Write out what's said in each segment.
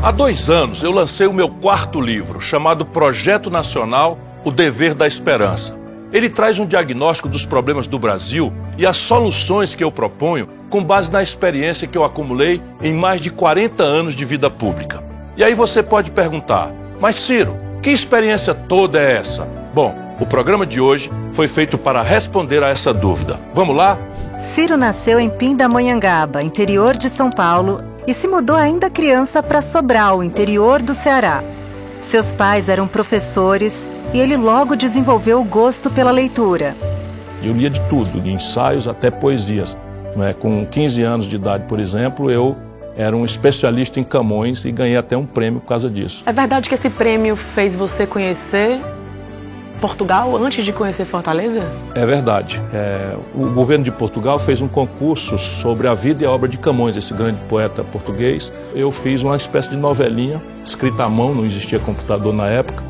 Há dois anos eu lancei o meu quarto livro, chamado Projeto Nacional O Dever da Esperança. Ele traz um diagnóstico dos problemas do Brasil e as soluções que eu proponho com base na experiência que eu acumulei em mais de 40 anos de vida pública. E aí você pode perguntar, mas Ciro, que experiência toda é essa? Bom, o programa de hoje foi feito para responder a essa dúvida. Vamos lá? Ciro nasceu em Pindamonhangaba, interior de São Paulo, e se mudou ainda criança para Sobral, interior do Ceará. Seus pais eram professores e ele logo desenvolveu o gosto pela leitura. Eu lia de tudo, de ensaios até poesias. É? Com 15 anos de idade, por exemplo, eu era um especialista em Camões e ganhei até um prêmio por causa disso. É verdade que esse prêmio fez você conhecer Portugal antes de conhecer Fortaleza? É verdade. É, o governo de Portugal fez um concurso sobre a vida e a obra de Camões, esse grande poeta português. Eu fiz uma espécie de novelinha, escrita à mão, não existia computador na época,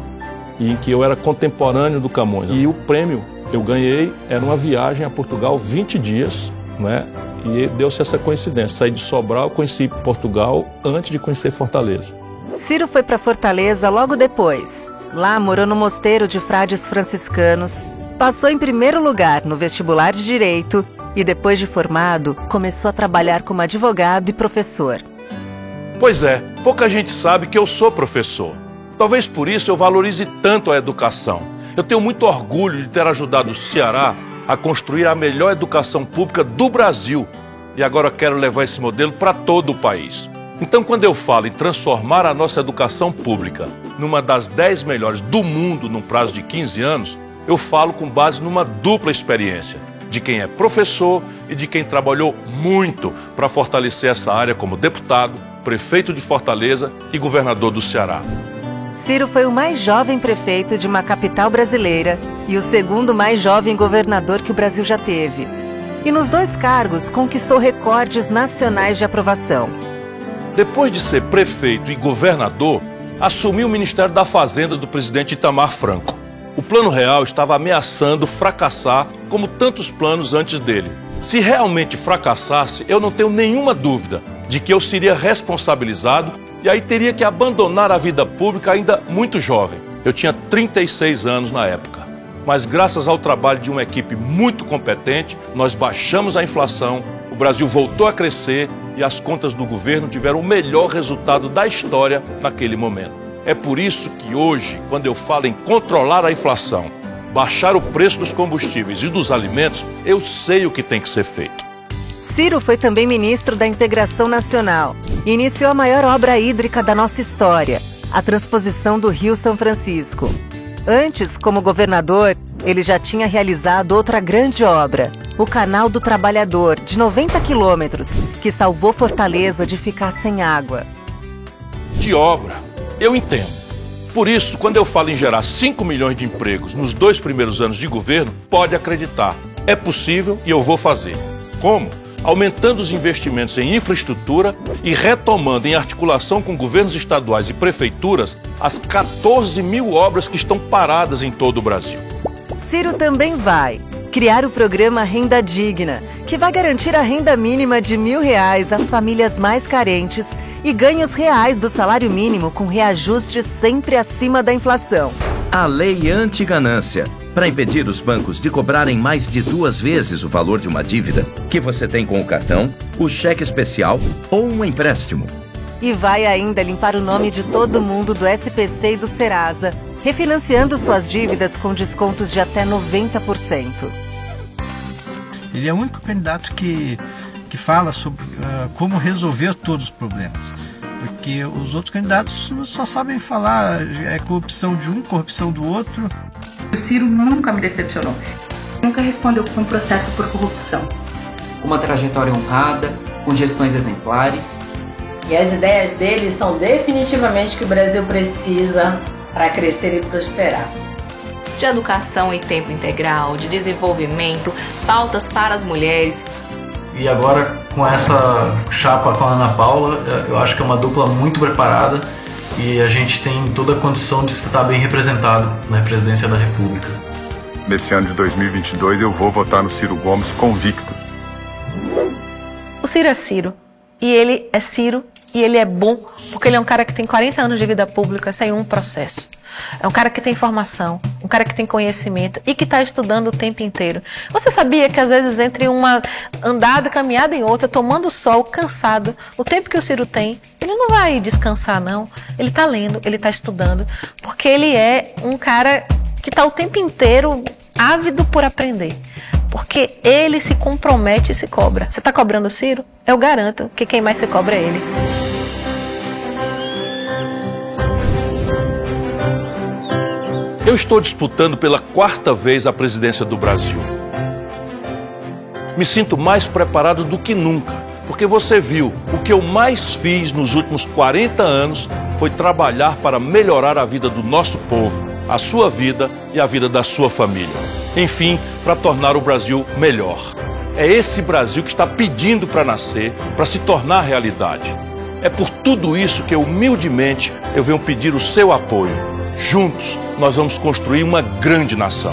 e em que eu era contemporâneo do Camões. E o prêmio que eu ganhei era uma viagem a Portugal 20 dias, né? E deu-se essa coincidência. Saí de Sobral, conheci Portugal antes de conhecer Fortaleza. Ciro foi para Fortaleza logo depois. Lá morou no mosteiro de frades franciscanos, passou em primeiro lugar no vestibular de direito e depois de formado, começou a trabalhar como advogado e professor. Pois é, pouca gente sabe que eu sou professor. Talvez por isso eu valorize tanto a educação. Eu tenho muito orgulho de ter ajudado o Ceará a construir a melhor educação pública do Brasil e agora quero levar esse modelo para todo o país. Então, quando eu falo em transformar a nossa educação pública numa das 10 melhores do mundo num prazo de 15 anos, eu falo com base numa dupla experiência de quem é professor e de quem trabalhou muito para fortalecer essa área como deputado, prefeito de Fortaleza e governador do Ceará. Ciro foi o mais jovem prefeito de uma capital brasileira e o segundo mais jovem governador que o Brasil já teve. E nos dois cargos conquistou recordes nacionais de aprovação. Depois de ser prefeito e governador, assumiu o Ministério da Fazenda do presidente Itamar Franco. O Plano Real estava ameaçando fracassar, como tantos planos antes dele. Se realmente fracassasse, eu não tenho nenhuma dúvida de que eu seria responsabilizado e aí teria que abandonar a vida pública ainda muito jovem. Eu tinha 36 anos na época. Mas graças ao trabalho de uma equipe muito competente, nós baixamos a inflação, o Brasil voltou a crescer e as contas do governo tiveram o melhor resultado da história naquele momento. É por isso que hoje, quando eu falo em controlar a inflação, baixar o preço dos combustíveis e dos alimentos, eu sei o que tem que ser feito. Ciro foi também ministro da Integração Nacional e iniciou a maior obra hídrica da nossa história, a transposição do Rio São Francisco. Antes, como governador, ele já tinha realizado outra grande obra, o Canal do Trabalhador, de 90 quilômetros, que salvou Fortaleza de ficar sem água. De obra, eu entendo. Por isso, quando eu falo em gerar 5 milhões de empregos nos dois primeiros anos de governo, pode acreditar. É possível e eu vou fazer. Como? Aumentando os investimentos em infraestrutura e retomando, em articulação com governos estaduais e prefeituras, as 14 mil obras que estão paradas em todo o Brasil. Ciro também vai criar o programa Renda Digna, que vai garantir a renda mínima de mil reais às famílias mais carentes e ganhos reais do salário mínimo com reajustes sempre acima da inflação. A Lei Anti-Ganância para impedir os bancos de cobrarem mais de duas vezes o valor de uma dívida que você tem com o cartão, o cheque especial ou um empréstimo. E vai ainda limpar o nome de todo mundo do SPC e do Serasa, refinanciando suas dívidas com descontos de até 90%. Ele é o único candidato que, que fala sobre uh, como resolver todos os problemas. Porque os outros candidatos só sabem falar é corrupção de um, corrupção do outro. O Ciro nunca me decepcionou. Nunca respondeu com um processo por corrupção. Uma trajetória honrada, com gestões exemplares. E as ideias dele são definitivamente o que o Brasil precisa para crescer e prosperar. De educação em tempo integral, de desenvolvimento, pautas para as mulheres. E agora, com essa chapa com a Ana Paula, eu acho que é uma dupla muito preparada e a gente tem toda a condição de estar bem representado na presidência da República. Nesse ano de 2022 eu vou votar no Ciro Gomes convicto. O Ciro é Ciro e ele é Ciro E ele é bom porque ele é um cara que tem 40 anos de vida pública sem um processo. É um cara que tem formação, um cara que tem conhecimento e que está estudando o tempo inteiro. Você sabia que às vezes entre uma andada, caminhada em outra, tomando sol, cansado, o tempo que o Ciro tem, ele não vai descansar não. Ele está lendo, ele está estudando, porque ele é um cara que está o tempo inteiro ávido por aprender. Porque ele se compromete e se cobra. Você está cobrando o Ciro? Eu garanto que quem mais se cobra é ele. Eu estou disputando pela quarta vez a presidência do Brasil. Me sinto mais preparado do que nunca, porque você viu, o que eu mais fiz nos últimos 40 anos foi trabalhar para melhorar a vida do nosso povo, a sua vida e a vida da sua família. Enfim, para tornar o Brasil melhor. É esse Brasil que está pedindo para nascer, para se tornar realidade. É por tudo isso que humildemente eu venho pedir o seu apoio. Juntos, nós vamos construir uma grande nação.